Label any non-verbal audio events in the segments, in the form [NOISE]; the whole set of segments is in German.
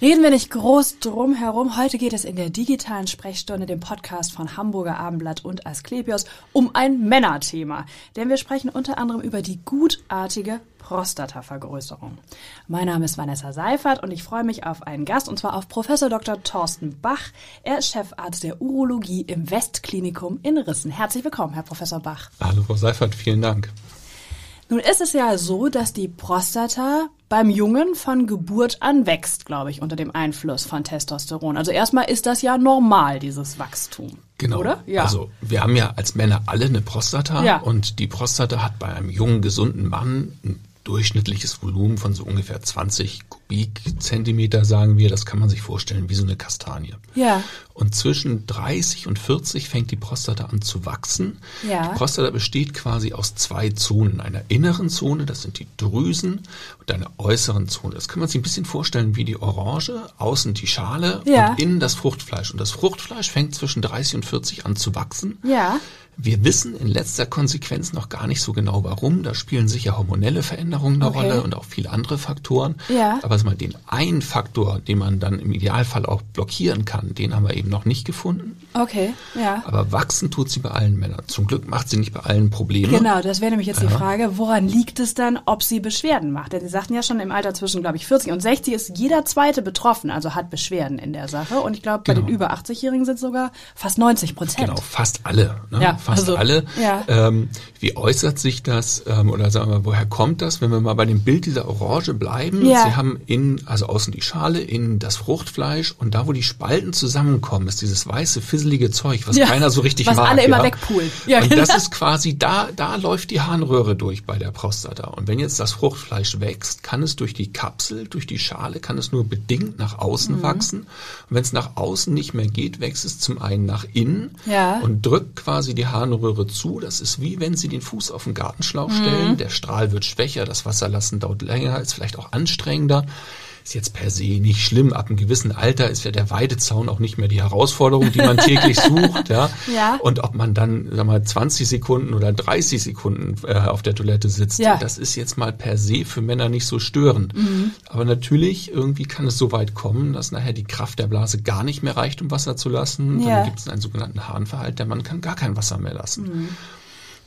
Reden wir nicht groß drum herum. Heute geht es in der digitalen Sprechstunde, dem Podcast von Hamburger Abendblatt und Asklepios, um ein Männerthema. Denn wir sprechen unter anderem über die gutartige Prostatavergrößerung. Mein Name ist Vanessa Seifert und ich freue mich auf einen Gast, und zwar auf Professor Dr. Thorsten Bach. Er ist Chefarzt der Urologie im Westklinikum in Rissen. Herzlich willkommen, Herr Professor Bach. Hallo, Frau Seifert, vielen Dank. Nun ist es ja so, dass die Prostata beim Jungen von Geburt an wächst, glaube ich, unter dem Einfluss von Testosteron. Also erstmal ist das ja normal, dieses Wachstum. Genau. Oder? Ja. Also wir haben ja als Männer alle eine Prostata Ja. und die Prostata hat bei einem jungen, gesunden Mann ein durchschnittliches Volumen von so ungefähr 20 Kubikzentimeter, sagen wir. Das kann man sich vorstellen wie so eine Kastanie. Ja. Und zwischen 30 und 40 fängt die Prostata an zu wachsen. Ja. Die Prostata besteht quasi aus zwei Zonen. Einer inneren Zone, das sind die Drüsen, und einer äußeren Zone. Das kann man sich ein bisschen vorstellen wie die Orange, außen die Schale Ja. und innen das Fruchtfleisch. Und das Fruchtfleisch fängt zwischen 30 und 40 an zu wachsen. Ja. Wir wissen in letzter Konsequenz noch gar nicht so genau warum. Da spielen sicher hormonelle Veränderungen eine Okay. Rolle und auch viele andere Faktoren. Ja. Aber mal den einen Faktor, den man dann im Idealfall auch blockieren kann, den haben wir eben noch nicht gefunden. Okay. Ja. Aber wachsen tut sie bei allen Männern. Zum Glück macht sie nicht bei allen Probleme. Genau, das wäre nämlich jetzt die Ja. Frage, woran liegt es dann, ob sie Beschwerden macht? Denn Sie sagten ja schon, im Alter zwischen, glaube ich, 40 und 60 ist jeder Zweite betroffen, also hat Beschwerden in der Sache. Und ich glaube, bei Genau. den über 80-Jährigen sind es sogar fast 90 Prozent. Genau, fast alle. Ne? Ja, fast also, alle. ja. Ähm, wie äußert sich das ähm, oder sagen wir, woher kommt das? Wenn wir mal bei dem Bild dieser Orange bleiben, Ja. Sie haben innen, also außen die Schale, innen das Fruchtfleisch und da, wo die Spalten zusammenkommen, ist dieses weiße, fisselige Zeug, was Ja, keiner so richtig was mag. alle immer ja. wegpulen. Ja, und genau. das ist quasi, da, da läuft die Harnröhre durch bei der Prostata. Und wenn jetzt das Fruchtfleisch wächst, kann es durch die Kapsel, durch die Schale, kann es nur bedingt nach außen Mhm. wachsen. Und wenn es nach außen nicht mehr geht, wächst es zum einen nach innen Ja. und drückt quasi die Harnröhre zu. Das ist wie wenn Sie den Fuß auf den Gartenschlauch Mhm. stellen. Der Strahl wird schwächer, das Wasserlassen dauert länger, ist vielleicht auch anstrengender. Ist jetzt per se nicht schlimm. Ab einem gewissen Alter ist ja der Weidezaun auch nicht mehr die Herausforderung, die man täglich [LAUGHS] sucht. Ja. Ja. Und ob man dann, sag mal, 20 Sekunden oder 30 Sekunden äh, auf der Toilette sitzt, Ja. Mhm. das ist jetzt mal per se für Männer nicht so störend. Aber natürlich, irgendwie kann es so weit kommen, dass nachher die Kraft der Blase gar nicht mehr reicht, um Wasser zu lassen. Ja. Dann gibt es einen sogenannten Harnverhalt. Der Mann kann gar kein Wasser mehr lassen. Mhm.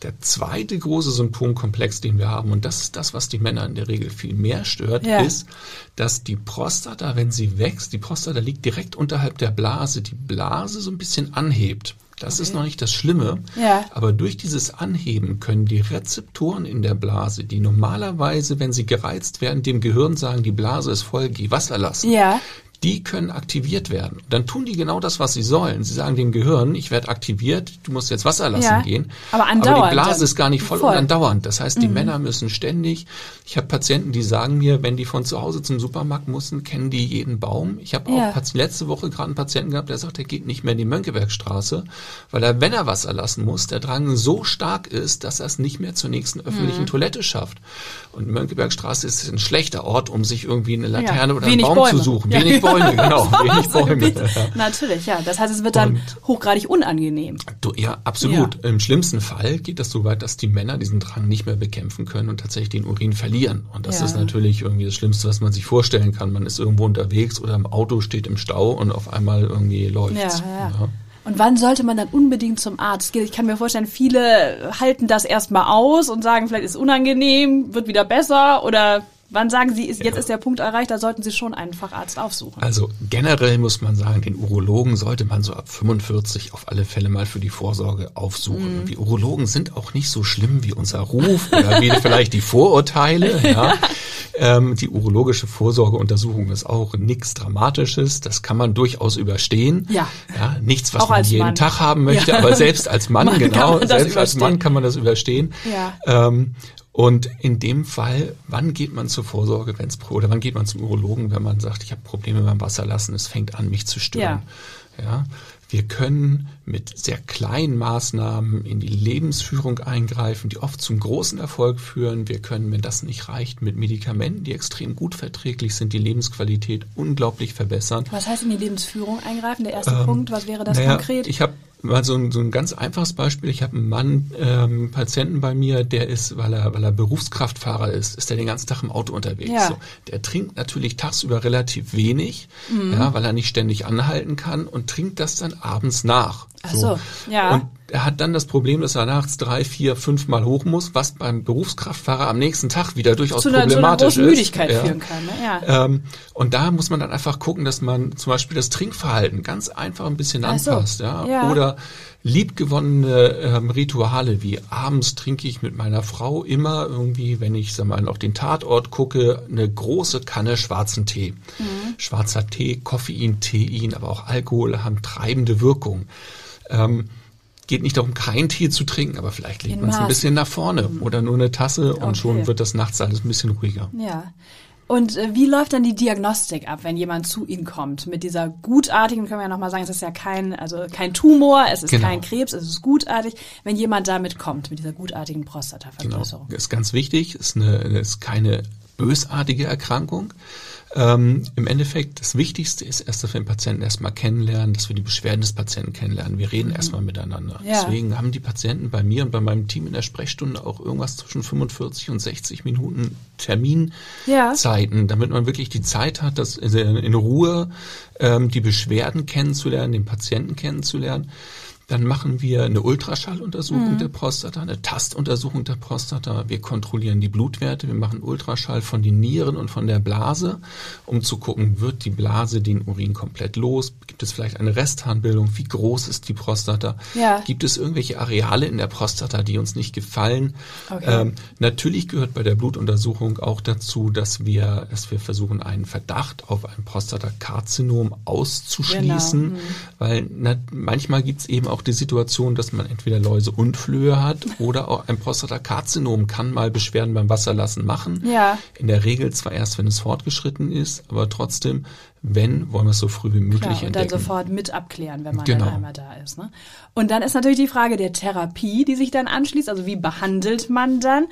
Der zweite große Symptomkomplex, den wir haben, und das ist das, was die Männer in der Regel viel mehr stört, Ja. ist, dass die Prostata, wenn sie wächst, die Prostata liegt direkt unterhalb der Blase, die Blase so ein bisschen anhebt. Das ist noch nicht das Schlimme, Ja. aber durch dieses Anheben können die Rezeptoren in der Blase, die normalerweise, wenn sie gereizt werden, dem Gehirn sagen, die Blase ist voll, geh Wasser lassen Ja. Die können aktiviert werden. Dann tun die genau das, was sie sollen. Sie sagen dem Gehirn, ich werde aktiviert, du musst jetzt Wasser lassen Ja, gehen. aber Aber andauernd die Blase ist gar nicht voll, Voll. Mhm. und andauernd. Das heißt, die Männer müssen ständig, ich habe Patienten, die sagen mir, wenn die von zu Hause zum Supermarkt mussten, kennen die jeden Baum. Ich habe Ja. auch letzte Woche gerade einen Patienten gehabt, der sagt, er geht nicht mehr in die Mönckebergstraße, weil er, wenn er Wasser lassen muss, der Drang so stark ist, dass er es nicht mehr zur nächsten öffentlichen Mhm. Toilette schafft. Und Mönckebergstraße ist ein schlechter Ort, um sich irgendwie eine Laterne oder einen Wenig Baum Bäume. zu suchen. Ja. Wenig Bäume, [LAUGHS] [LAUGHS] genau. Wenig Bäume. [LAUGHS] bisschen. Natürlich, ja. Das heißt, es wird dann hochgradig unangenehm. Du, ja, absolut. Im schlimmsten Fall geht das so weit, dass die Männer diesen Drang nicht mehr bekämpfen können und tatsächlich den Urin verlieren. Und das Ja. ist natürlich irgendwie das Schlimmste, was man sich vorstellen kann. Man ist irgendwo unterwegs oder im Auto steht im Stau und auf einmal irgendwie läuft's. Ja, ja. Und wann sollte man dann unbedingt zum Arzt gehen? Ich kann mir vorstellen, viele halten das erstmal aus und sagen, vielleicht ist es unangenehm, wird wieder besser oder wann sagen Sie, ist, jetzt ist der Punkt erreicht, da sollten Sie schon einen Facharzt aufsuchen. Also generell muss man sagen, den Urologen sollte man so ab 45 auf alle Fälle mal für die Vorsorge aufsuchen. Die Urologen sind auch nicht so schlimm wie unser Ruf oder wie [LAUGHS] vielleicht die Vorurteile. Ja. Ähm, die urologische Vorsorgeuntersuchung ist auch nichts Dramatisches. Das kann man durchaus überstehen. Ja. ja nichts, was Auch man jeden Mann. Tag haben möchte, Ja. aber selbst als Mann, [LAUGHS] genau, man das selbst als überstehen. Mann kann man das überstehen. Ja. Ähm, und in dem Fall, wann geht man zur Vorsorge, wenn es oder wann geht man zum Urologen, wenn man sagt, ich habe Probleme beim Wasserlassen, es fängt an, mich zu stören. Ja. Wir können mit sehr kleinen Maßnahmen in die Lebensführung eingreifen, die oft zum großen Erfolg führen. Wir können, wenn das nicht reicht, mit Medikamenten, die extrem gut verträglich sind, die Lebensqualität unglaublich verbessern. Was heißt in die Lebensführung eingreifen? Der erste Punkt, was wäre das Ähm, Naja, konkret? Ich habe mal so ein, so ein ganz einfaches Beispiel. Ich habe einen Mann, ähm, Patienten bei mir, der ist, weil er, weil er Berufskraftfahrer ist, ist der den ganzen Tag im Auto unterwegs. Ja. So, der trinkt natürlich tagsüber relativ wenig, ja, weil er nicht ständig anhalten kann und trinkt das dann abends nach. Ach so, ja. Und er hat dann das Problem, dass er nachts drei, vier, fünf Mal hoch muss, was beim Berufskraftfahrer am nächsten Tag wieder durchaus zu einer, zu einer problematisch großen ist. Müdigkeit Ja. führen kann. Ne? Ja. Ähm, und da muss man dann einfach gucken, dass man zum Beispiel das Trinkverhalten ganz einfach ein bisschen Ach so, anpasst. Ja? ja. Oder liebgewonnene ähm, Rituale wie abends trinke ich mit meiner Frau immer irgendwie, wenn ich sag mal auf den Tatort gucke, eine große Kanne schwarzen Tee. Mhm. Schwarzer Tee, Koffein, Tein, aber auch Alkohol haben treibende Wirkung. Ähm, geht nicht darum, keinen Tee zu trinken, aber vielleicht legt man es ein bisschen nach vorne oder nur eine Tasse und Okay. schon wird das nachts alles ein bisschen ruhiger. Ja. Und äh, wie läuft dann die Diagnostik ab, wenn jemand zu Ihnen kommt? Mit dieser gutartigen, können wir ja nochmal sagen, es ist ja kein, also kein Tumor, es ist Genau. kein Krebs, es ist gutartig. Wenn jemand damit kommt, mit dieser gutartigen Genau, Prostatavergrößerung. ist ganz wichtig, ist, eine, ist keine bösartige Erkrankung. Ähm, Im Endeffekt, das Wichtigste ist erst, dass wir den Patienten erstmal kennenlernen, dass wir die Beschwerden des Patienten kennenlernen. Wir reden erstmal miteinander. Mhm. Ja. Deswegen haben die Patienten bei mir und bei meinem Team in der Sprechstunde auch irgendwas zwischen 45 und 60 Minuten Terminzeiten, damit man wirklich die Zeit hat, das in Ruhe ähm, die Beschwerden kennenzulernen, den Patienten kennenzulernen. Dann machen wir eine Ultraschalluntersuchung der Prostata, eine Tastuntersuchung der Prostata. Wir kontrollieren die Blutwerte. Wir machen Ultraschall von den Nieren und von der Blase, um zu gucken, wird die Blase den Urin komplett los? Gibt es vielleicht eine Restharnbildung? Wie groß ist die Prostata? Ja. Gibt es irgendwelche Areale in der Prostata, die uns nicht gefallen? Okay. Ähm, natürlich gehört bei der Blutuntersuchung auch dazu, dass wir, dass wir versuchen, einen Verdacht auf ein Prostatakarzinom auszuschließen, Genau. Mhm. weil na, manchmal gibt es eben auch die Situation, dass man entweder Läuse und Flöhe hat oder auch ein Prostatakarzinom kann mal Beschwerden beim Wasserlassen machen. Ja. In der Regel zwar erst, wenn es fortgeschritten ist, aber trotzdem, wenn, wollen wir es so früh wie möglich Klar, und dann entdecken. sofort mit abklären, wenn man Genau. dann einmal da ist. Ne? Und dann ist natürlich die Frage der Therapie, die sich dann anschließt. Also wie behandelt man dann?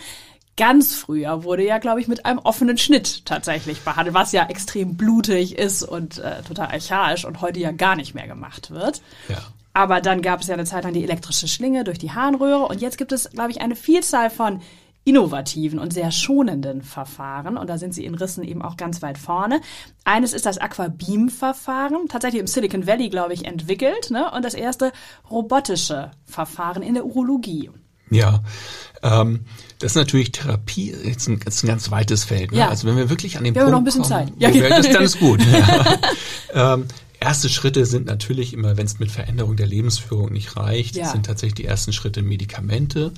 Ganz früher wurde ja, glaube ich, mit einem offenen Schnitt tatsächlich behandelt, was ja extrem blutig ist und äh, total archaisch und heute ja gar nicht mehr gemacht wird. ja. Aber dann gab es ja eine Zeit lang die elektrische Schlinge durch die Harnröhre und jetzt gibt es, glaube ich, eine Vielzahl von innovativen und sehr schonenden Verfahren und da sind sie in Rissen eben auch ganz weit vorne. Eines ist das Aquabeam-Verfahren, tatsächlich im Silicon Valley, glaube ich, entwickelt ne? und das erste robotische Verfahren in der Urologie. Ja, ähm, das ist natürlich Therapie, jetzt ein, ist ein ganz weites Feld. Ne? Ja. Also wenn wir wirklich an den Wir haben Punkt noch ein bisschen kommen, Zeit. Ja, wo wir, das, dann ist gut. [LAUGHS] Ja. ähm, erste Schritte sind natürlich immer, wenn es mit Veränderung der Lebensführung nicht reicht, Ja. Mhm. sind tatsächlich die ersten Schritte Medikamente,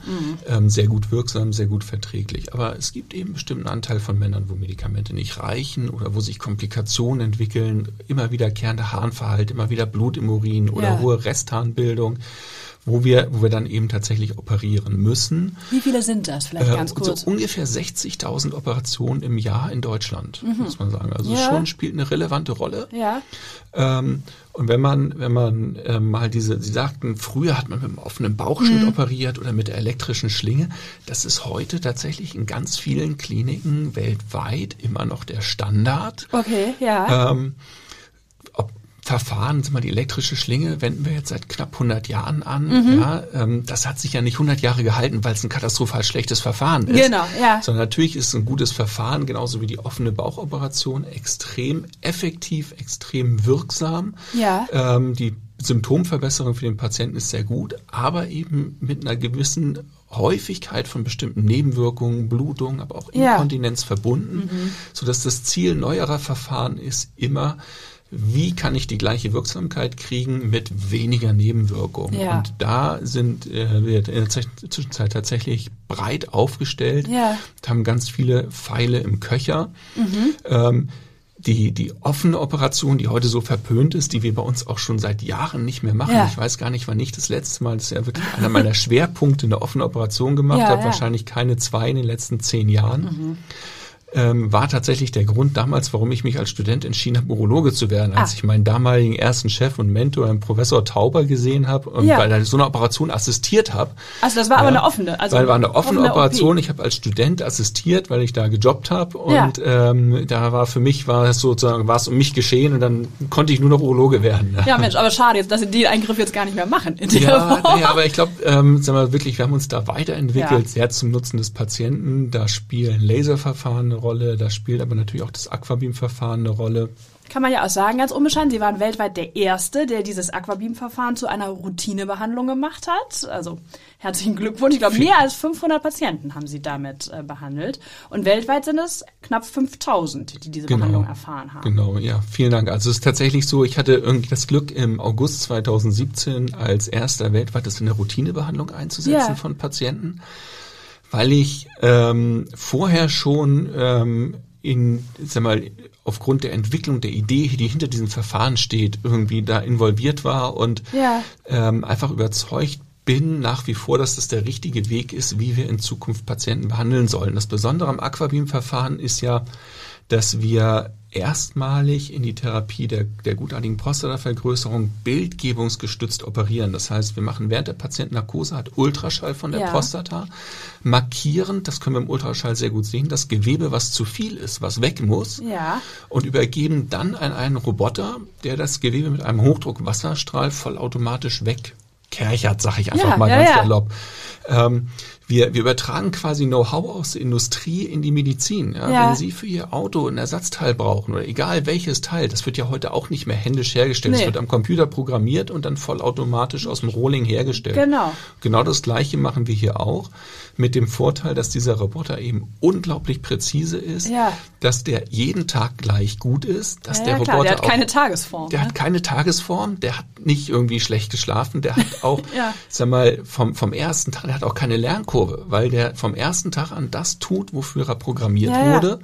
ähm, sehr gut wirksam, sehr gut verträglich. Aber es gibt eben einen bestimmten Anteil von Männern, wo Medikamente nicht reichen oder wo sich Komplikationen entwickeln, immer wiederkehrende Harnverhalt, immer wieder Blut im Urin oder Ja. hohe Restharnbildung wo wir, wo wir dann eben tatsächlich operieren müssen. Wie viele sind das? Vielleicht Äh, ganz kurz. So ungefähr 60.000 Operationen im Jahr in Deutschland, muss man sagen. Also Mhm. Ja. schon spielt eine relevante Rolle. ja, Ähm, und wenn man, wenn man äh, mal diese, Sie sagten, früher hat man mit einem offenen Bauchschnitt Mhm. operiert oder mit der elektrischen Schlinge. Das ist heute tatsächlich in ganz vielen Kliniken weltweit immer noch der Standard. okay, ja. Ähm, Verfahren, sag mal, die elektrische Schlinge wenden wir jetzt seit knapp 100 Jahren an. Mhm. Ja, ähm, das hat sich ja nicht 100 Jahre gehalten, weil es ein katastrophal schlechtes Verfahren ist. Genau, ja. Sondern natürlich ist es ein gutes Verfahren, genauso wie die offene Bauchoperation, extrem effektiv, extrem wirksam. Ja. Ähm, die Symptomverbesserung für den Patienten ist sehr gut, aber eben mit einer gewissen Häufigkeit von bestimmten Nebenwirkungen, Blutung, aber auch Ja. Inkontinenz verbunden, sodass das Ziel neuerer Verfahren ist immer, wie kann ich die gleiche Wirksamkeit kriegen mit weniger Nebenwirkungen? Ja. Und da sind äh, wir in der Ze- Zwischenzeit tatsächlich breit aufgestellt, Ja. haben ganz viele Pfeile im Köcher. Ähm, die, die offene Operation, die heute so verpönt ist, die wir bei uns auch schon seit Jahren nicht mehr machen. Ja. Ich weiß gar nicht, wann ich das letzte Mal, das ist ja wirklich einer meiner [LAUGHS] Schwerpunkte, eine offene Operation gemacht Ja, habe, ja. Mhm. wahrscheinlich keine zwei in den letzten zehn Jahren. Ähm, war tatsächlich der Grund damals, warum ich mich als Student entschieden habe, Urologe zu werden, als ah. ich meinen damaligen ersten Chef und Mentor, einen Professor Tauber, gesehen habe, ja. weil er so eine Operation assistiert habe. Also das war aber eine offene, also weil war eine offene, offene Operation. OP. Ich habe als Student assistiert, weil ich da gejobbt habe und ja. ähm, da war für mich war es sozusagen war es um mich geschehen und dann konnte ich nur noch Urologe werden. Ja, [LAUGHS] Mensch, aber schade jetzt, dass Sie den Eingriff jetzt gar nicht mehr machen. ja, ja, aber ich glaube, ähm, sagen wir wirklich, wir haben uns da weiterentwickelt, ja. sehr zum Nutzen des Patienten. Da spielen Laserverfahren eine Rolle, da spielt aber natürlich auch das Aquabeam-Verfahren eine Rolle kann man ja auch sagen, ganz unbescheiden, Sie waren weltweit der Erste, der dieses Aquabeam-Verfahren zu einer Routinebehandlung gemacht hat. Also herzlichen Glückwunsch. Ich glaube, mehr als 500 Patienten haben Sie damit äh, behandelt. Und weltweit sind es knapp 5000, die diese genau, Behandlung erfahren haben. Genau, ja, vielen Dank. Also es ist tatsächlich so, ich hatte irgendwie das Glück, im August 2017 als erster weltweit das in der Routinebehandlung einzusetzen yeah. von Patienten, weil ich ähm, vorher schon ähm, in, sag mal, aufgrund der Entwicklung der Idee, die hinter diesem Verfahren steht, irgendwie da involviert war und ja. ähm, einfach überzeugt bin nach wie vor, dass das der richtige Weg ist, wie wir in Zukunft Patienten behandeln sollen. Das Besondere am Aquabeam-Verfahren ist ja, dass wir erstmalig in die Therapie der, der gutartigen Prostatavergrößerung bildgebungsgestützt operieren. Das heißt, wir machen während der Patientennarkose hat Ultraschall von der ja. Prostata, markieren, das können wir im Ultraschall sehr gut sehen, das Gewebe, was zu viel ist, was weg muss, ja. und übergeben dann an einen Roboter, der das Gewebe mit einem Hochdruckwasserstrahl vollautomatisch wegkerchert, sag ich einfach ja, mal ganz erlaubt. Ähm, wir, wir übertragen quasi Know-how aus der Industrie in die Medizin. Ja? ja? Wenn Sie für Ihr Auto ein Ersatzteil brauchen oder egal welches Teil, das wird ja heute auch nicht mehr händisch hergestellt. Es nee. wird am Computer programmiert und dann vollautomatisch aus dem Rohling hergestellt. Genau. Genau das Gleiche machen wir hier auch mit dem Vorteil, dass dieser Roboter eben unglaublich präzise ist, ja. dass der jeden Tag gleich gut ist, dass der Roboter der hat auch, keine Tagesform. Der ne? hat keine Tagesform, der hat nicht irgendwie schlecht geschlafen, der hat [LAUGHS] auch, sag mal, vom, vom ersten Tag, der hat auch keine Lernkurve, weil der vom ersten Tag an das tut, wofür er programmiert wurde.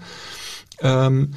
Ähm,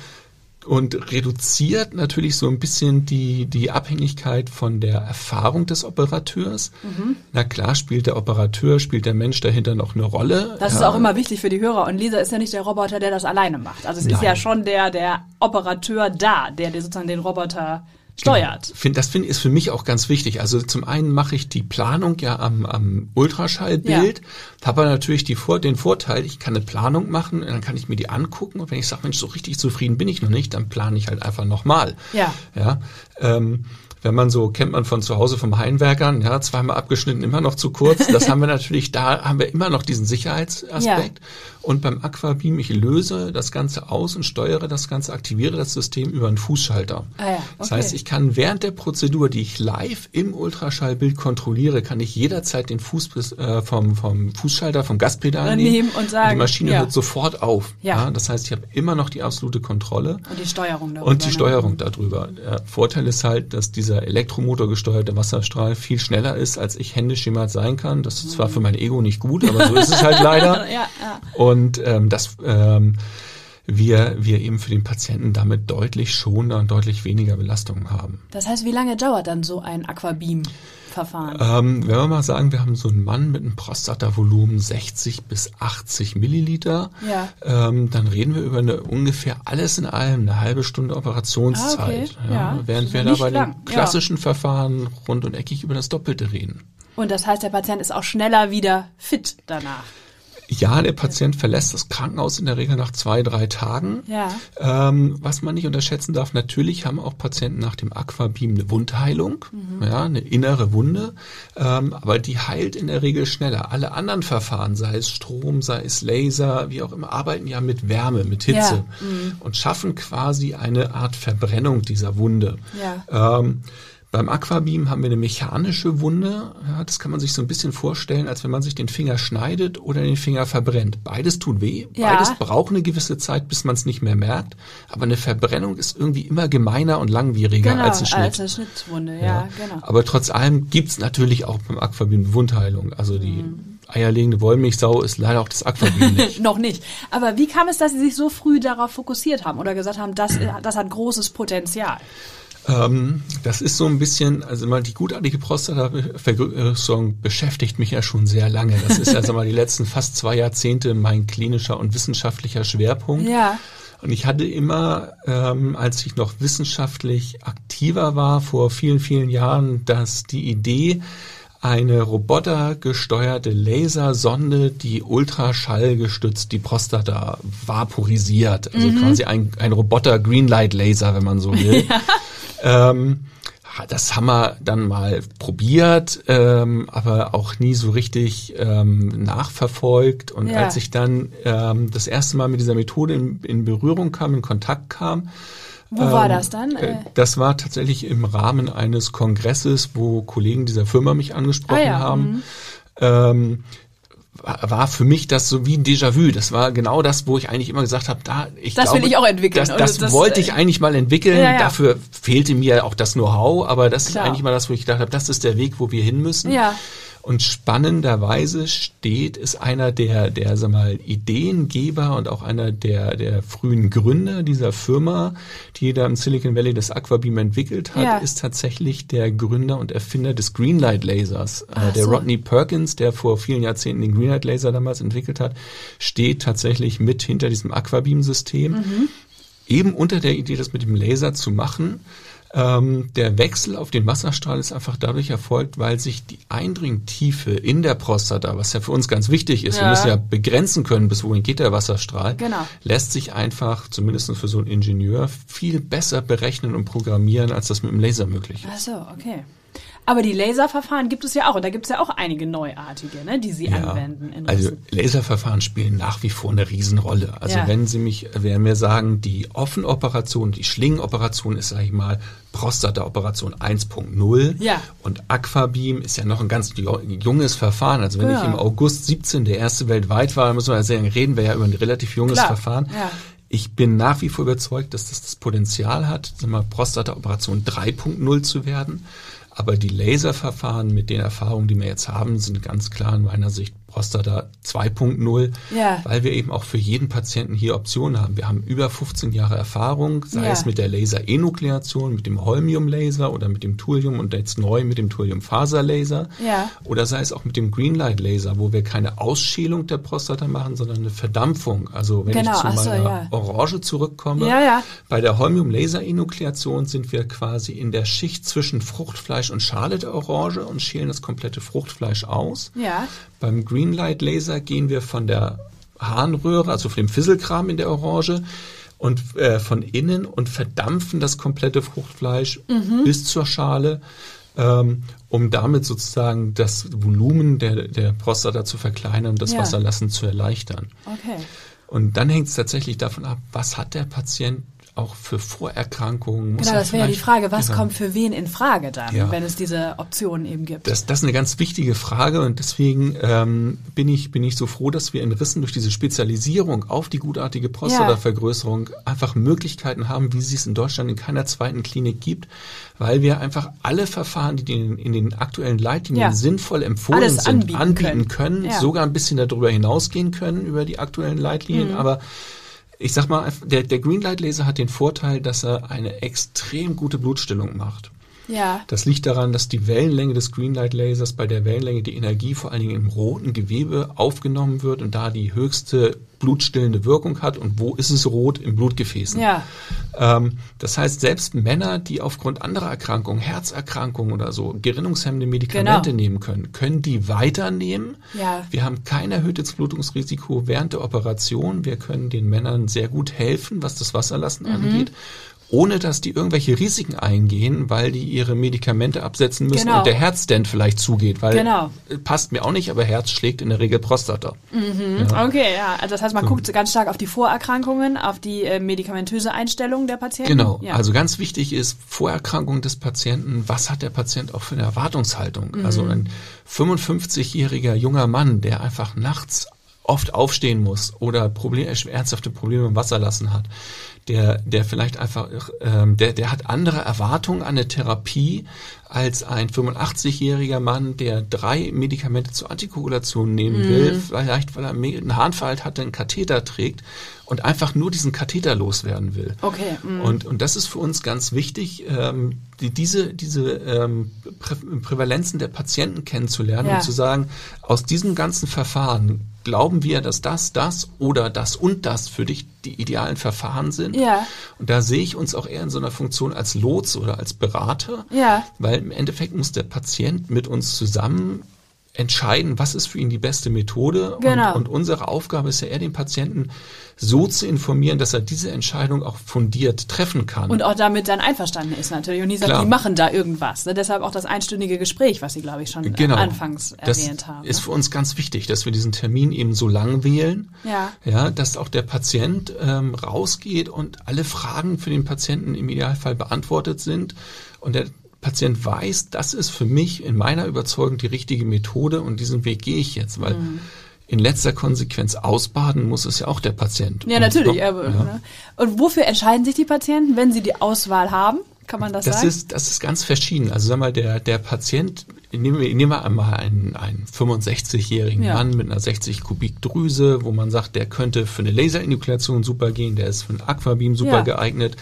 und reduziert natürlich so ein bisschen die, die Abhängigkeit von der Erfahrung des Operateurs. Mhm. Na klar spielt der Operateur, spielt der Mensch dahinter noch eine Rolle. Das ja. ist auch immer wichtig für die Hörer. Und Lisa ist ja nicht der Roboter, der das alleine macht. Also es Nein. ist ja schon der, der Operateur da, der, der sozusagen den Roboter steuert. Genau. Das finde ist für mich auch ganz wichtig. Also zum einen mache ich die Planung ja am, am Ultraschallbild, ja. habe natürlich die Vor den Vorteil, ich kann eine Planung machen, dann kann ich mir die angucken und wenn ich sage, Mensch, so richtig zufrieden bin ich noch nicht, dann plane ich halt einfach nochmal. Ja. ja ähm, wenn man so, kennt man von zu Hause vom Heimwerkern, ja, zweimal abgeschnitten, immer noch zu kurz. Das [LAUGHS] haben wir natürlich, da haben wir immer noch diesen Sicherheitsaspekt. Ja. Und beim Aquabeam, ich löse das Ganze aus und steuere das Ganze, aktiviere das System über einen Fußschalter. Ah ja, okay. Das heißt, ich kann während der Prozedur, die ich live im Ultraschallbild kontrolliere, kann ich jederzeit den Fuß äh, vom, vom Fußschalter, vom Gaspedal nehmen, nehmen und sagen, die Maschine ja. hört sofort auf. Ja. ja. Das heißt, ich habe immer noch die absolute Kontrolle. Und die Steuerung darüber. Und die ne? Steuerung darüber. Der Vorteil ist halt, dass diese dieser elektromotorgesteuerte Wasserstrahl viel schneller ist, als ich händisch jemals sein kann. Das ist zwar für mein Ego nicht gut, aber so ist es halt leider. [LAUGHS] ja, ja. Und ähm, das ähm, wir, wir eben für den Patienten damit deutlich schonender und deutlich weniger Belastungen haben. Das heißt, wie lange dauert dann so ein Aquabeam? Verfahren? Ähm, wenn wir mal sagen, wir haben so einen Mann mit einem Prostatavolumen 60 bis 80 Milliliter, ja. ähm, dann reden wir über eine ungefähr alles in allem eine halbe Stunde Operationszeit. Ah, okay. ja, ja, während wir da bei den klassischen Verfahren rund und eckig über das Doppelte reden. Und das heißt, der Patient ist auch schneller wieder fit danach. Ja, der Patient verlässt das Krankenhaus in der Regel nach zwei, drei Tagen. Ja. Ähm, was man nicht unterschätzen darf, natürlich haben auch Patienten nach dem Aquabeam eine Wundheilung, mhm. ja, eine innere Wunde, ähm, aber die heilt in der Regel schneller. Alle anderen Verfahren, sei es Strom, sei es Laser, wie auch immer, arbeiten ja mit Wärme, mit Hitze ja. mhm. und schaffen quasi eine Art Verbrennung dieser Wunde. Ja. Ähm, beim Aquabeam haben wir eine mechanische Wunde. Ja, das kann man sich so ein bisschen vorstellen, als wenn man sich den Finger schneidet oder den Finger verbrennt. Beides tut weh. Ja. Beides braucht eine gewisse Zeit, bis man es nicht mehr merkt. Aber eine Verbrennung ist irgendwie immer gemeiner und langwieriger genau, als ein Schnitt. Als eine Schnittwunde, ja, ja, genau. Aber trotz allem gibt's natürlich auch beim Aquabeam Wundheilung. Also die mhm. eierlegende Wollmilchsau ist leider auch das Aquabeam [LAUGHS] nicht. Noch nicht. Aber wie kam es, dass Sie sich so früh darauf fokussiert haben oder gesagt haben, das, das hat großes Potenzial? Ähm, das ist so ein bisschen, also mal die gutartige Prostatavergrößerung beschäftigt mich ja schon sehr lange. Das ist also mal die letzten fast zwei Jahrzehnte mein klinischer und wissenschaftlicher Schwerpunkt. Ja. Und ich hatte immer, ähm, als ich noch wissenschaftlich aktiver war, vor vielen, vielen Jahren, dass die Idee, eine robotergesteuerte Lasersonde, die ultraschallgestützt die Prostata vaporisiert. Also mhm. quasi ein, ein Roboter Greenlight Laser, wenn man so will. [LAUGHS] Ja. Ähm, das haben wir dann mal probiert, ähm, aber auch nie so richtig ähm, nachverfolgt. Und ja. als ich dann ähm, das erste Mal mit dieser Methode in, in Berührung kam, in Kontakt kam, wo war ähm, das dann? Äh, das war tatsächlich im Rahmen eines Kongresses, wo Kollegen dieser Firma mich angesprochen ah, ja. haben. Mhm. Ähm, war für mich das so wie ein Déjà-vu. Das war genau das, wo ich eigentlich immer gesagt habe, da ich das glaube, will ich auch entwickeln. Das, das, das wollte ich äh, eigentlich mal entwickeln. Ja, ja. Dafür fehlte mir auch das Know-how, aber das Klar. ist eigentlich mal das, wo ich gedacht habe, das ist der Weg, wo wir hin müssen. Ja. Und spannenderweise steht, ist einer der, der, sag mal, Ideengeber und auch einer der, der frühen Gründer dieser Firma, die da im Silicon Valley das Aquabeam entwickelt hat, ja. ist tatsächlich der Gründer und Erfinder des Greenlight Lasers. Äh, Ach der so. Rodney Perkins, der vor vielen Jahrzehnten den Greenlight Laser damals entwickelt hat, steht tatsächlich mit hinter diesem Aquabeam-System. Mhm. Eben unter der Idee, das mit dem Laser zu machen. Ähm, der Wechsel auf den Wasserstrahl ist einfach dadurch erfolgt, weil sich die Eindringtiefe in der Prostata, was ja für uns ganz wichtig ist, ja. wir müssen ja begrenzen können, bis wohin geht der Wasserstrahl, genau. lässt sich einfach, zumindest für so einen Ingenieur, viel besser berechnen und programmieren, als das mit dem Laser möglich ist. Ach so, okay. Aber die Laserverfahren gibt es ja auch und da gibt es ja auch einige neuartige, ne, die Sie ja, anwenden. also Laserverfahren spielen nach wie vor eine Riesenrolle. Also ja. wenn Sie mich, werden mir sagen, die Offenoperation, die Schlingenoperation ist, sage ich mal, Prostata-Operation 1.0 ja. und Aquabeam ist ja noch ein ganz junges Verfahren. Also wenn ja. ich im August 17 der erste weltweit war, muss man ja sagen, reden wir ja über ein relativ junges Klar. Verfahren. Ja. Ich bin nach wie vor überzeugt, dass das das Potenzial hat, Prostata-Operation 3.0 zu werden. Aber die Laserverfahren mit den Erfahrungen, die wir jetzt haben, sind ganz klar in meiner Sicht Prostata 2.0, ja. weil wir eben auch für jeden Patienten hier Optionen haben. Wir haben über 15 Jahre Erfahrung, sei ja. es mit der Laser-Enukleation, mit dem Holmium-Laser oder mit dem Thulium und jetzt neu mit dem Thulium-Faser-Laser ja. oder sei es auch mit dem Greenlight-Laser, wo wir keine Ausschälung der Prostata machen, sondern eine Verdampfung. Also wenn genau. ich zu Ach meiner so, Orange zurückkomme, bei der Holmium-Laser-Enukleation sind wir quasi in der Schicht zwischen Fruchtfleisch und Schale der Orange und schälen das komplette Fruchtfleisch aus. Ja. Beim Greenlight Laser gehen wir von der Harnröhre, also von dem Fisselkram in der Orange und äh, von innen und verdampfen das komplette Fruchtfleisch mhm. bis zur Schale, ähm, um damit sozusagen das Volumen der, der Prostata zu verkleinern und das ja. Wasserlassen zu erleichtern. Okay. Und dann hängt es tatsächlich davon ab, was hat der Patient auch für Vorerkrankungen. Muss genau, das wäre ja die Frage, was genau. kommt für wen in Frage dann, ja. wenn es diese Optionen eben gibt? Das, das ist eine ganz wichtige Frage und deswegen ähm, bin, ich, bin ich so froh, dass wir in Rissen durch diese Spezialisierung auf die gutartige Prostatavergrößerung ja. einfach Möglichkeiten haben, wie sie es in Deutschland in keiner zweiten Klinik gibt, weil wir einfach alle Verfahren, die in, in den aktuellen Leitlinien ja. sinnvoll empfohlen Alles sind, anbieten, anbieten können, können sogar ein bisschen darüber hinausgehen können über die aktuellen Leitlinien, mhm. aber ich sag mal, der, der Greenlight Laser hat den Vorteil, dass er eine extrem gute Blutstillung macht. Ja. Das liegt daran, dass die Wellenlänge des Greenlight Lasers bei der Wellenlänge die Energie vor allen Dingen im roten Gewebe aufgenommen wird und da die höchste blutstillende Wirkung hat. Und wo ist es rot? Im Blutgefäßen. Ja. Ähm, das heißt, selbst Männer, die aufgrund anderer Erkrankungen, Herzerkrankungen oder so, gerinnungshemmende Medikamente genau. nehmen können, können die weiternehmen. Ja. Wir haben kein erhöhtes Blutungsrisiko während der Operation. Wir können den Männern sehr gut helfen, was das Wasserlassen mhm. angeht ohne dass die irgendwelche Risiken eingehen, weil die ihre Medikamente absetzen müssen genau. und der Herzstent vielleicht zugeht, weil genau. passt mir auch nicht, aber Herz schlägt in der Regel Prostata. Mhm. Ja. Okay, ja, also das heißt, man so. guckt ganz stark auf die Vorerkrankungen, auf die äh, medikamentöse Einstellung der Patienten. Genau, ja. also ganz wichtig ist Vorerkrankung des Patienten, was hat der Patient auch für eine Erwartungshaltung? Mhm. Also ein 55-jähriger junger Mann, der einfach nachts oft aufstehen muss oder Problem, ernsthafte Probleme im Wasserlassen hat, der, der vielleicht einfach, ähm, der, der hat andere Erwartungen an eine Therapie als ein 85-jähriger Mann, der drei Medikamente zur Antikoagulation nehmen will, vielleicht weil er einen Harnfall hat, einen Katheter trägt und einfach nur diesen Katheter loswerden will. Okay. Mm. Und, und das ist für uns ganz wichtig, ähm, die, diese, diese ähm, Prä Prävalenzen der Patienten kennenzulernen Ja. und zu sagen, aus diesem ganzen Verfahren glauben wir, dass das, das oder das und das für dich die idealen Verfahren sind. Ja. Und da sehe ich uns auch eher in so einer Funktion als Lots oder als Berater. Ja. Weil im Endeffekt muss der Patient mit uns zusammen entscheiden, was ist für ihn die beste Methode. Genau. Und, und unsere Aufgabe ist ja eher, den Patienten so zu informieren, dass er diese Entscheidung auch fundiert treffen kann. Und auch damit dann einverstanden ist natürlich und nicht sagt, Klar. die machen da irgendwas. Ne? Deshalb auch das einstündige Gespräch, was Sie, glaube ich, schon genau. anfangs das erwähnt haben. ist ne? für uns ganz wichtig, dass wir diesen Termin eben so lang wählen, Ja. ja, dass auch der Patient ähm, rausgeht und alle Fragen für den Patienten im Idealfall beantwortet sind und der Patient weiß, das ist für mich in meiner Überzeugung die richtige Methode und diesen Weg gehe ich jetzt, weil Mhm. in letzter Konsequenz ausbaden muss es ja auch der Patient. Ja, Und natürlich. noch- aber, ja. Ne? Und wofür entscheiden sich die Patienten, wenn sie die Auswahl haben? Kann man das, Das sagen? ist, das ist ganz verschieden. Also sag mal, der, der Patient, nehmen wir, nehmen wir einmal einen, einen 65-jährigen Ja. Mann mit einer 60 Kubik Drüse, wo man sagt, der könnte für eine Laserinduklation super gehen, der ist für einen Aquabeam super Ja. geeignet.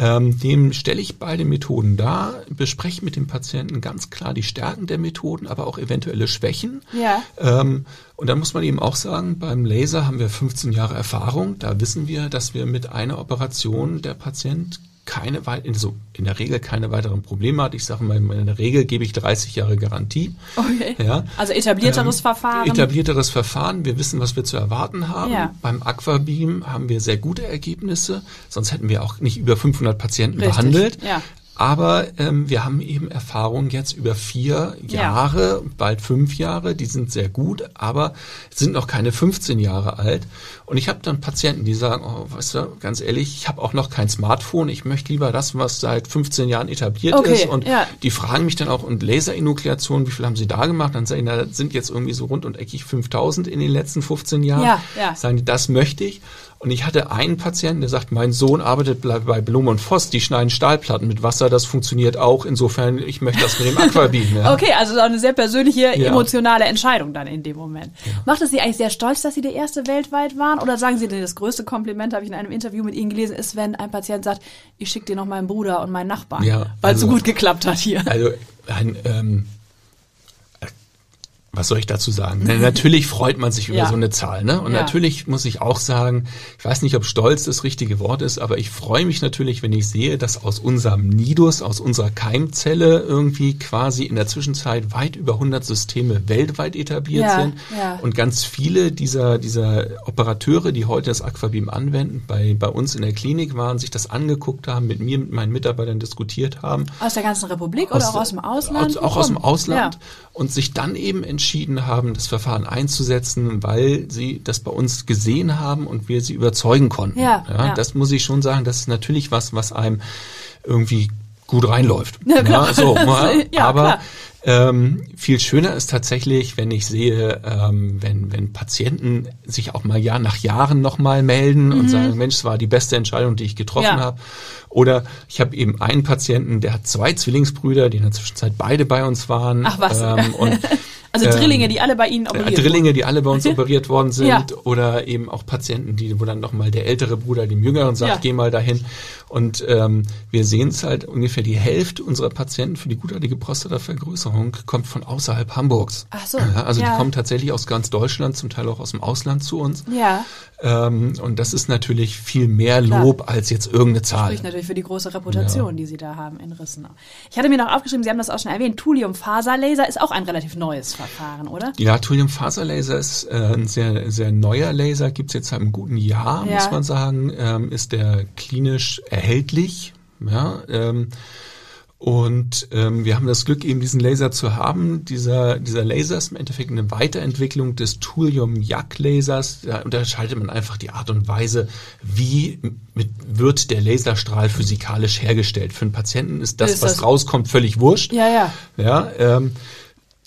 Ähm, dem stelle ich beide Methoden dar, bespreche mit dem Patienten ganz klar die Stärken der Methoden, aber auch eventuelle Schwächen. Ja. Ähm, und da muss man eben auch sagen, beim Laser haben wir 15 Jahre Erfahrung. Da wissen wir, dass wir mit einer Operation der Patient keine wei- so in der Regel keine weiteren Probleme hat. Ich sage mal, in der Regel gebe ich 30 Jahre Garantie. Okay. Ja. Also etablierteres Ähm, Verfahren. Etablierteres Verfahren. Wir wissen, was wir zu erwarten haben. Ja. Beim Aquabeam haben wir sehr gute Ergebnisse. Sonst hätten wir auch nicht über 500 Patienten Richtig, behandelt. ja. Aber ähm, wir haben eben Erfahrungen jetzt über vier Ja. Jahre, bald fünf Jahre. Die sind sehr gut, aber sind noch keine 15 Jahre alt. Und ich habe dann Patienten, die sagen, oh, weißt du, ganz ehrlich, ich habe auch noch kein Smartphone. Ich möchte lieber das, was seit 15 Jahren etabliert Okay, ist. Und ja. die fragen mich dann auch, und Laserinukleation, wie viel haben Sie da gemacht? Dann sagen die, na, das sind jetzt irgendwie so rund und eckig 5000 in den letzten 15 Jahren. Ja, ja. Sagen die, das möchte ich. Und ich hatte einen Patienten, der sagt, mein Sohn arbeitet bei Blum und Voss, die schneiden Stahlplatten mit Wasser, das funktioniert auch. Insofern, ich möchte das mit dem Aquabeam. Ja. [LAUGHS] Okay, also auch eine sehr persönliche, Ja. emotionale Entscheidung dann in dem Moment. Macht es Sie eigentlich sehr stolz, dass Sie der Erste weltweit waren? Oder sagen Sie, das größte Kompliment, habe ich in einem Interview mit Ihnen gelesen, ist, wenn ein Patient sagt, ich schicke dir noch meinen Bruder und meinen Nachbarn, Ja, weil es so also- gut geklappt hat hier. Also, ein, ähm, äh, was soll ich dazu sagen? Na, natürlich freut man sich über Ja. so eine Zahl, ne? Und Ja. natürlich muss ich auch sagen, ich weiß nicht, ob stolz das richtige Wort ist, aber ich freue mich natürlich, wenn ich sehe, dass aus unserem Nidus, aus unserer Keimzelle irgendwie quasi in der Zwischenzeit weit über 100 Systeme weltweit etabliert Ja, sind. ja. Und ganz viele dieser, dieser Operateure, die heute das Aquabeam anwenden, bei, bei uns in der Klinik waren, sich das angeguckt haben, mit mir, mit meinen Mitarbeitern diskutiert haben Aus der ganzen Republik oder auch aus dem Ausland? aus, auch aus dem? Ausland und sich dann eben entschieden haben, das Verfahren einzusetzen, weil sie das bei uns gesehen haben und wir sie überzeugen konnten. Ja, ja. Das muss ich schon sagen, das ist natürlich was, was einem irgendwie gut reinläuft. Ja, klar. so, Ja, [LAUGHS] aber klar. ähm, viel schöner ist tatsächlich, wenn ich sehe, ähm, wenn, wenn Patienten sich auch mal Jahr nach Jahren nochmal melden und sagen, Mensch, es war die beste Entscheidung, die ich getroffen Mhm. Ja. habe. Oder ich habe eben einen Patienten, der hat zwei Zwillingsbrüder, die in der Zwischenzeit beide bei uns waren. Ach was. Ähm, und [LAUGHS] Also ähm, Drillinge, die alle bei Ihnen äh, operiert Drillinge, die alle bei uns operiert worden sind, Ja. oder eben auch Patienten, die, wo dann nochmal der ältere Bruder dem Jüngeren sagt, Ja. geh mal dahin. Und ähm, wir sehen es halt, ungefähr die Hälfte unserer Patienten für die gutartige Prostatavergrößerung kommt von außerhalb Hamburgs. Ach so, Ja, also die kommen tatsächlich aus ganz Deutschland, zum Teil auch aus dem Ausland zu uns. Ja, Ähm, und das ist natürlich viel mehr Klar. Lob als jetzt irgendeine Zahl. spricht natürlich für die große Reputation, die Sie da haben in Rissenau. Ich hatte mir noch aufgeschrieben, Sie haben das auch schon erwähnt, Thulium-Faserlaser ist auch ein relativ neues Verfahren, oder? Ja, Thulium-Faserlaser ist äh, ein sehr, sehr neuer Laser, gibt's jetzt seit einem guten Jahr, Ja. muss man sagen, ähm, ist der klinisch erhältlich. Ja, ähm, und ähm, wir haben das Glück, eben diesen Laser zu haben. Dieser, dieser Laser ist im Endeffekt eine Weiterentwicklung des Thulium-Jack-Lasers. Da unterscheidet man einfach die Art und Weise, wie mit, wird der Laserstrahl physikalisch hergestellt. Für einen Patienten ist das, Ist was das- rauskommt, völlig wurscht. Ja, ja. Ja, ähm,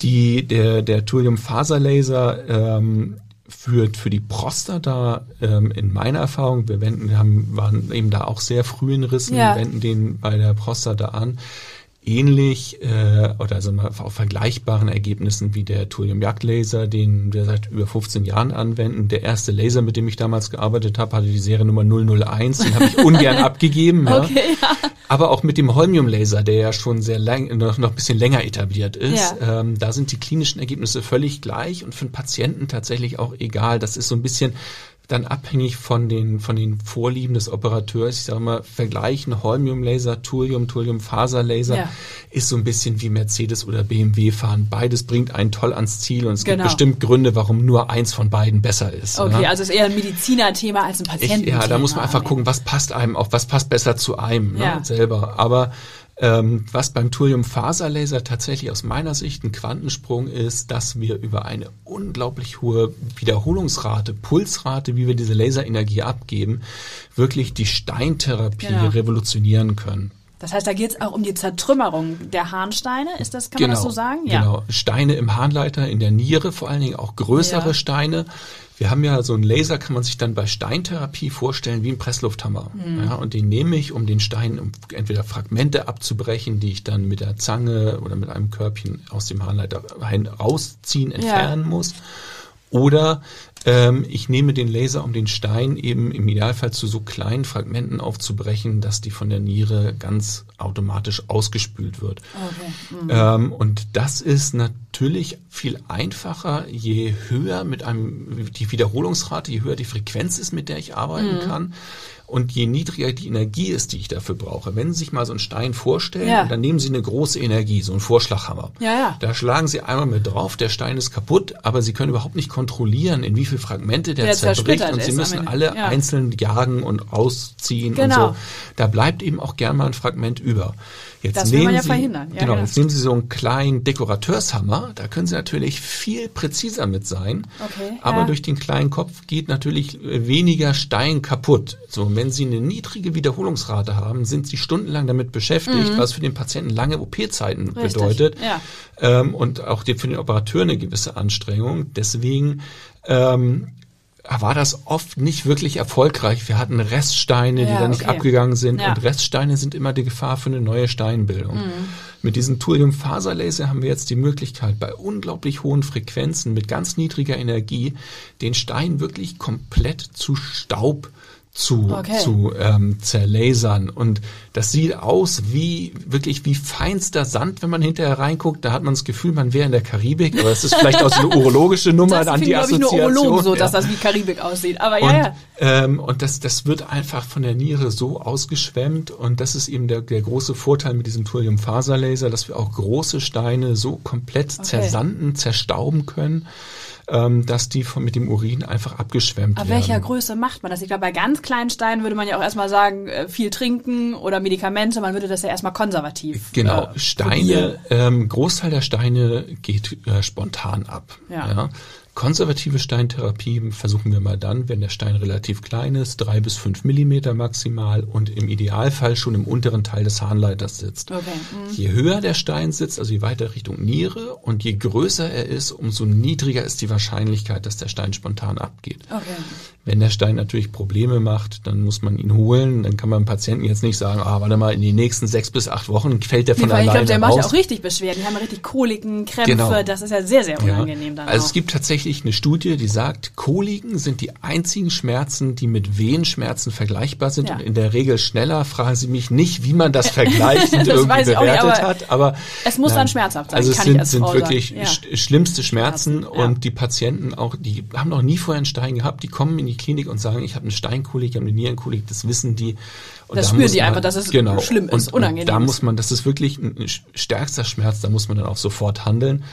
die, der, der Thulium-Faserlaser ähm, führt für die Prostata ähm, in meiner Erfahrung, wir wenden, wir haben, waren eben da auch sehr früh in Rissen, Ja. wenden den bei der Prostata an, ähnlich äh, oder wir auf vergleichbaren Ergebnissen wie der Thulium-Jagd-Laser, den wir seit über 15 Jahren anwenden. Der erste Laser, mit dem ich damals gearbeitet habe, hatte die Seriennummer 001, den habe ich [LAUGHS] ungern abgegeben. Okay, ja. ja. Aber auch mit dem Holmium-Laser, der ja schon sehr lang, noch, noch ein bisschen länger etabliert ist, ja. ähm, da sind die klinischen Ergebnisse völlig gleich und für den Patienten tatsächlich auch egal. Das ist so ein bisschen dann abhängig von den, von den Vorlieben des Operateurs. Ich sage mal, vergleichen Holmium-Laser, Thulium, Thulium-Faser-Laser ja. ist so ein bisschen wie Mercedes oder BMW fahren. Beides bringt einen toll ans Ziel und es genau. gibt bestimmt Gründe, warum nur eins von beiden besser ist. Okay, ja? also es ist eher ein Medizinerthema als ein Patiententhema. Ja, da muss man einfach gucken, was passt einem auch, was passt besser zu einem ja. ne, selber. Aber ähm, was beim Thulium-Faserlaser tatsächlich aus meiner Sicht ein Quantensprung ist, dass wir über eine unglaublich hohe Wiederholungsrate, Pulsrate, wie wir diese Laserenergie abgeben, wirklich die Steintherapie genau. revolutionieren können. Das heißt, da geht es auch um die Zertrümmerung der Harnsteine, ist das, kann genau, man das so sagen? Ja. Genau, Steine im Harnleiter, in der Niere, vor allen Dingen auch größere ja. Steine. Wir haben ja so einen Laser, kann man sich dann bei Steintherapie vorstellen wie ein Presslufthammer. Mhm. Ja, und den nehme ich, um den Stein um entweder Fragmente abzubrechen, die ich dann mit der Zange oder mit einem Körbchen aus dem Harnleiter rausziehen, entfernen ja. muss. Oder ähm, ich nehme den Laser, um den Stein eben im Idealfall zu so kleinen Fragmenten aufzubrechen, dass die von der Niere ganz automatisch ausgespült wird. Okay. Mhm. Ähm, und das ist natürlich viel einfacher, je höher mit einem die Wiederholungsrate, je höher die Frequenz ist, mit der ich arbeiten mhm. kann. Und je niedriger die Energie ist, die ich dafür brauche, wenn Sie sich mal so einen Stein vorstellen, ja. dann nehmen Sie eine große Energie, so einen Vorschlaghammer. Ja, ja. Da schlagen Sie einmal mit drauf, der Stein ist kaputt, aber Sie können überhaupt nicht kontrollieren, in wie viele Fragmente der, der zerbricht und Sie müssen alle ja. einzeln jagen und rausziehen genau. und so. Da bleibt eben auch gern mal ein Fragment über. Jetzt das will man ja Sie, verhindern. Ja, genau, genau, jetzt nehmen Sie so einen kleinen Dekorateurshammer, da können Sie natürlich viel präziser mit sein, okay, aber ja. durch den kleinen Kopf geht natürlich äh, weniger Stein kaputt. So, wenn Sie eine niedrige Wiederholungsrate haben, sind Sie stundenlang damit beschäftigt, mhm. was für den Patienten lange OP-Zeiten bedeutet ja. ähm, und auch für den Operateur eine gewisse Anstrengung. Deswegen ähm, war das oft nicht wirklich erfolgreich. Wir hatten Reststeine, ja, die dann nicht okay. abgegangen sind. Ja. Und Reststeine sind immer die Gefahr für eine neue Steinbildung. Mhm. Mit diesem Thulium-Faserlaser haben wir jetzt die Möglichkeit, bei unglaublich hohen Frequenzen mit ganz niedriger Energie den Stein wirklich komplett zu Staub zu, okay. zu ähm, zerlasern. Und das sieht aus wie wirklich wie feinster Sand, wenn man hinterher reinguckt. Da hat man das Gefühl, man wäre in der Karibik. Aber es ist vielleicht auch so eine urologische [LAUGHS] Nummer das an die Assoziation. Ich, nur Urologen so, ja. dass das wie Karibik aussieht. Aber ja, und, ja. Ähm, und das, das wird einfach von der Niere so ausgeschwemmt. Und das ist eben der, der große Vorteil mit diesem Thulium-Faserlaser, dass wir auch große Steine so komplett okay. zersanden, zerstauben können ähm, dass die von, mit dem Urin einfach abgeschwemmt Aber werden. welcher Größe macht man das? Ich glaube, bei ganz kleinen Steinen würde man ja auch erstmal sagen, äh, viel trinken oder Medikamente. Man würde das ja erstmal konservativ. Genau, äh, Steine, ähm, Großteil der Steine geht äh, spontan ab. Ja. ja. Konservative Steintherapie versuchen wir mal dann, wenn der Stein relativ klein ist, drei bis fünf Millimeter maximal und im Idealfall schon im unteren Teil des Harnleiters sitzt. Okay. Mhm. Je höher der Stein sitzt, also je weiter Richtung Niere und je größer er ist, umso niedriger ist die Wahrscheinlichkeit, dass der Stein spontan abgeht. Okay. Wenn der Stein natürlich Probleme macht, dann muss man ihn holen. Dann kann man dem Patienten jetzt nicht sagen, ah, warte mal, in den nächsten sechs bis acht Wochen fällt der von nee, alleine Ich glaube, der macht ja auch richtig Beschwerden. Die haben richtig Koliken, Krämpfe. Genau. Das ist ja sehr, sehr unangenehm ja. dann Also auch. es gibt tatsächlich eine Studie, die sagt, Koliken sind die einzigen Schmerzen, die mit Wehenschmerzen vergleichbar sind ja. und in der Regel schneller. Fragen Sie mich nicht, wie man das [LAUGHS] vergleicht und irgendwie bewertet nicht, aber hat. Aber es muss nein, dann schmerzhaft sein. Also es sind, sind wirklich ja. schlimmste Schmerzen, Schmerzen und die Patienten auch, die haben noch nie vorher einen Stein gehabt, die kommen in die die Klinik und sagen, ich habe eine Steinkolik, ich habe eine Nierenkolik, das wissen die. Und das da spüren die man, einfach, dass es genau, schlimm ist, und, unangenehm. Und da muss man, das ist wirklich ein stärkster Schmerz, da muss man dann auch sofort handeln.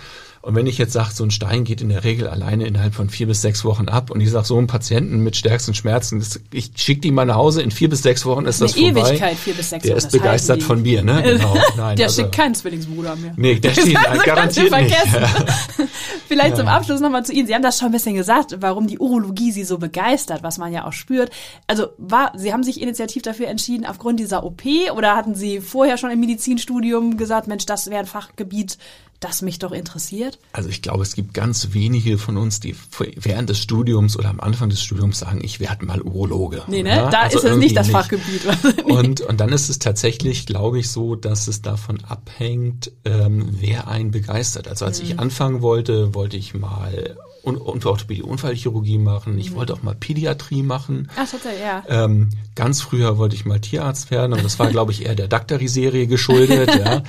Und wenn ich jetzt sage, so ein Stein geht in der Regel alleine innerhalb von vier bis sechs Wochen ab und ich sage, so ein Patienten mit stärksten Schmerzen, das, ich schicke die mal nach Hause, in vier bis sechs Wochen ist das, eine vorbei. Ewigkeit, vier bis sechs der Wochen. Der ist begeistert von mir, ne? Genau. [LAUGHS] Nein, der also, schickt keinen Zwillingsbruder mehr. Nee, der [LAUGHS] steht also garantiert nicht. [LAUGHS] Vielleicht ja. zum Abschluss nochmal zu Ihnen. Sie haben das schon ein bisschen gesagt, warum die Urologie Sie so begeistert, was man ja auch spürt. Also war, Sie haben sich initiativ dafür entschieden, aufgrund dieser OP oder hatten Sie vorher schon im Medizinstudium gesagt, Mensch, das wäre ein Fachgebiet, das mich doch interessiert? Also ich glaube, es gibt ganz wenige von uns, die während des Studiums oder am Anfang des Studiums sagen, ich werde mal Urologe. Nee, ne? Ja? Da also ist es nicht das nicht. Fachgebiet. und, und dann ist es tatsächlich, glaube ich, so, dass es davon abhängt, ähm, wer einen begeistert. Also als mhm. ich anfangen wollte, wollte ich mal und, und Orthopädie, Unfallchirurgie machen. Ich mhm. wollte auch mal Pädiatrie machen. Ach, tatsächlich, ja. Ähm, ganz früher wollte ich mal Tierarzt werden und das war, glaube ich, eher der Daktari-Serie geschuldet, [LAUGHS] ja.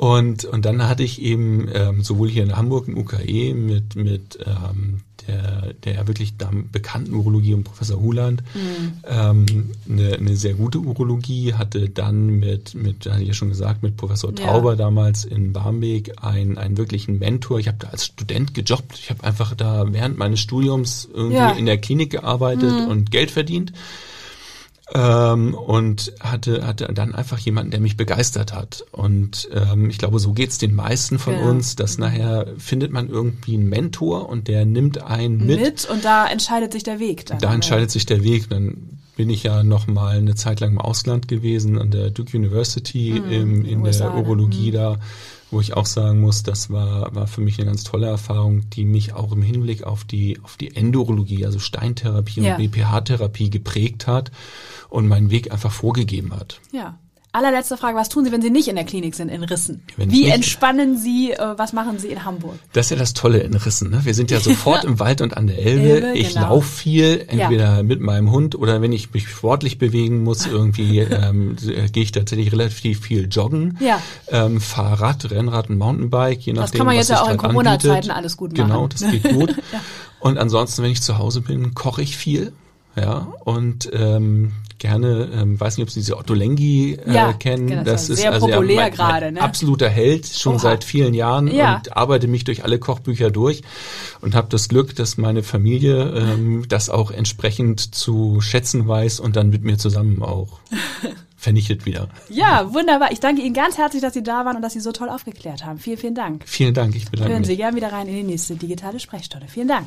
Und, und dann hatte ich eben ähm, sowohl hier in Hamburg im UKE mit, mit ähm, der, der wirklich bekannten Urologie und Professor Huland mhm. ähm, eine, eine sehr gute Urologie, hatte dann mit, mit, hatte ich ja schon gesagt, mit Professor Tauber ja. damals in Barmbek einen, einen wirklichen Mentor. Ich habe da als Student gejobbt. Ich habe einfach da während meines Studiums irgendwie ja. in der Klinik gearbeitet mhm. und Geld verdient ähm, und hatte, hatte dann einfach jemanden, der mich begeistert hat. Und ähm, ich glaube, so geht's den meisten von ja. uns, dass nachher findet man irgendwie einen Mentor und der nimmt einen mit. Mit und da entscheidet sich der Weg dann. Da entscheidet sich der Weg. Dann bin ich ja noch mal eine Zeit lang im Ausland gewesen an der Duke University mhm, im, in USA, der Urologie mhm. da wo ich auch sagen muss, das war, war für mich eine ganz tolle Erfahrung, die mich auch im Hinblick auf die, auf die Endurologie, also Steintherapie ja. und BPH-Therapie geprägt hat und meinen Weg einfach vorgegeben hat. Ja. Allerletzte Frage, was tun Sie, wenn Sie nicht in der Klinik sind in Rissen? Wenn Wie entspannen Sie, äh, was machen Sie in Hamburg? Das ist ja das Tolle in Rissen. Ne? Wir sind ja [LAUGHS] sofort im Wald und an der Elbe. Elbe ich genau. laufe viel, entweder ja. mit meinem Hund oder wenn ich mich sportlich bewegen muss, irgendwie [LAUGHS] ähm, gehe ich tatsächlich relativ viel joggen. Ja. Ähm, Fahrrad, Rennrad und Mountainbike, je nachdem, Das kann man jetzt ja auch in Corona-Zeiten alles gut machen. Genau, das geht [LAUGHS] gut. ja. Und ansonsten, wenn ich zu Hause bin, koche ich viel. Ja, und ähm, gerne, ähm, weiß nicht, ob Sie diese Otto Lengi äh, ja, kennen. Genau, das, ist sehr also populär ja, mein, gerade, ne? absoluter Held, schon Oha. seit vielen Jahren ja. und arbeite mich durch alle Kochbücher durch und habe das Glück, dass meine Familie ähm, das auch entsprechend zu schätzen weiß und dann mit mir zusammen auch [LAUGHS] vernichtet wieder. Ja, wunderbar. Ich danke Ihnen ganz herzlich, dass Sie da waren und dass Sie so toll aufgeklärt haben. Vielen, vielen Dank. Vielen Dank, ich bedanke Hören mich. Sie gerne wieder rein in die nächste digitale Sprechstunde. Vielen Dank.